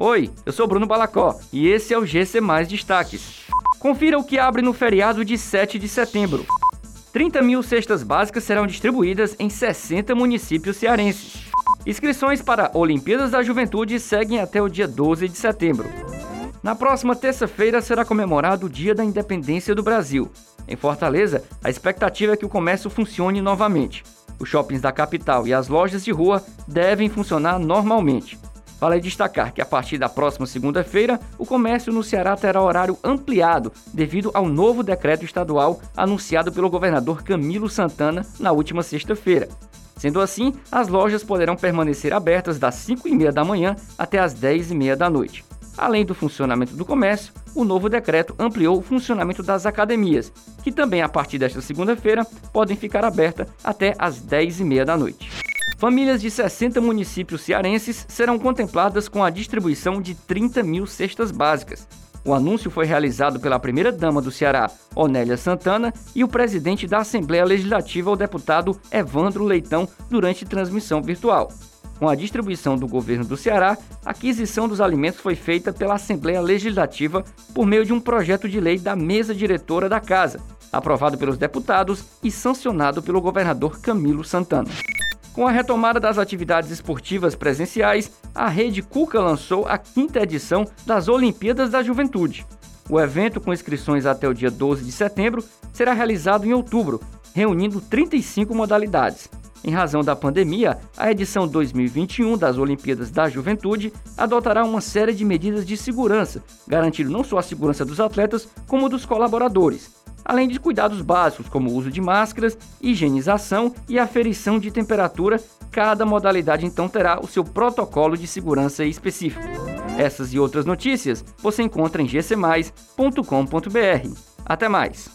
Oi, eu sou Bruno Balacó e esse é o GC Mais Destaques. Confira o que abre no feriado de 7 de setembro. 30 mil cestas básicas serão distribuídas em 60 municípios cearenses. Inscrições para Olimpíadas da Juventude seguem até o dia 12 de setembro. Na próxima terça-feira será comemorado o Dia da Independência do Brasil. Em Fortaleza, a expectativa é que o comércio funcione novamente. Os shoppings da capital e as lojas de rua devem funcionar normalmente. Vale destacar que a partir da próxima segunda-feira, o comércio no Ceará terá horário ampliado devido ao novo decreto estadual anunciado pelo governador Camilo Santana na última sexta-feira. Sendo assim, as lojas poderão permanecer abertas das 5 e meia da manhã até as 10 e meia da noite. Além do funcionamento do comércio, o novo decreto ampliou o funcionamento das academias, que também a partir desta segunda-feira podem ficar abertas até às 10h30 da noite. Famílias de 60 municípios cearenses serão contempladas com a distribuição de 30 mil cestas básicas. O anúncio foi realizado pela primeira-dama do Ceará, Onélia Santana, e o presidente da Assembleia Legislativa, o deputado Evandro Leitão, durante transmissão virtual. Com a distribuição do governo do Ceará, a aquisição dos alimentos foi feita pela Assembleia Legislativa por meio de um projeto de lei da mesa diretora da Casa, aprovado pelos deputados e sancionado pelo governador Camilo Santana. Com a retomada das atividades esportivas presenciais, a Rede Cuca lançou a quinta edição das Olimpíadas da Juventude. O evento, com inscrições até o dia 12 de setembro, será realizado em outubro, reunindo 35 modalidades. Em razão da pandemia, a edição 2021 das Olimpíadas da Juventude adotará uma série de medidas de segurança, garantindo não só a segurança dos atletas, como dos colaboradores, além de cuidados básicos como o uso de máscaras, higienização e aferição de temperatura. Cada modalidade então terá o seu protocolo de segurança específico. Essas e outras notícias você encontra em gcmais.com.br. Até mais!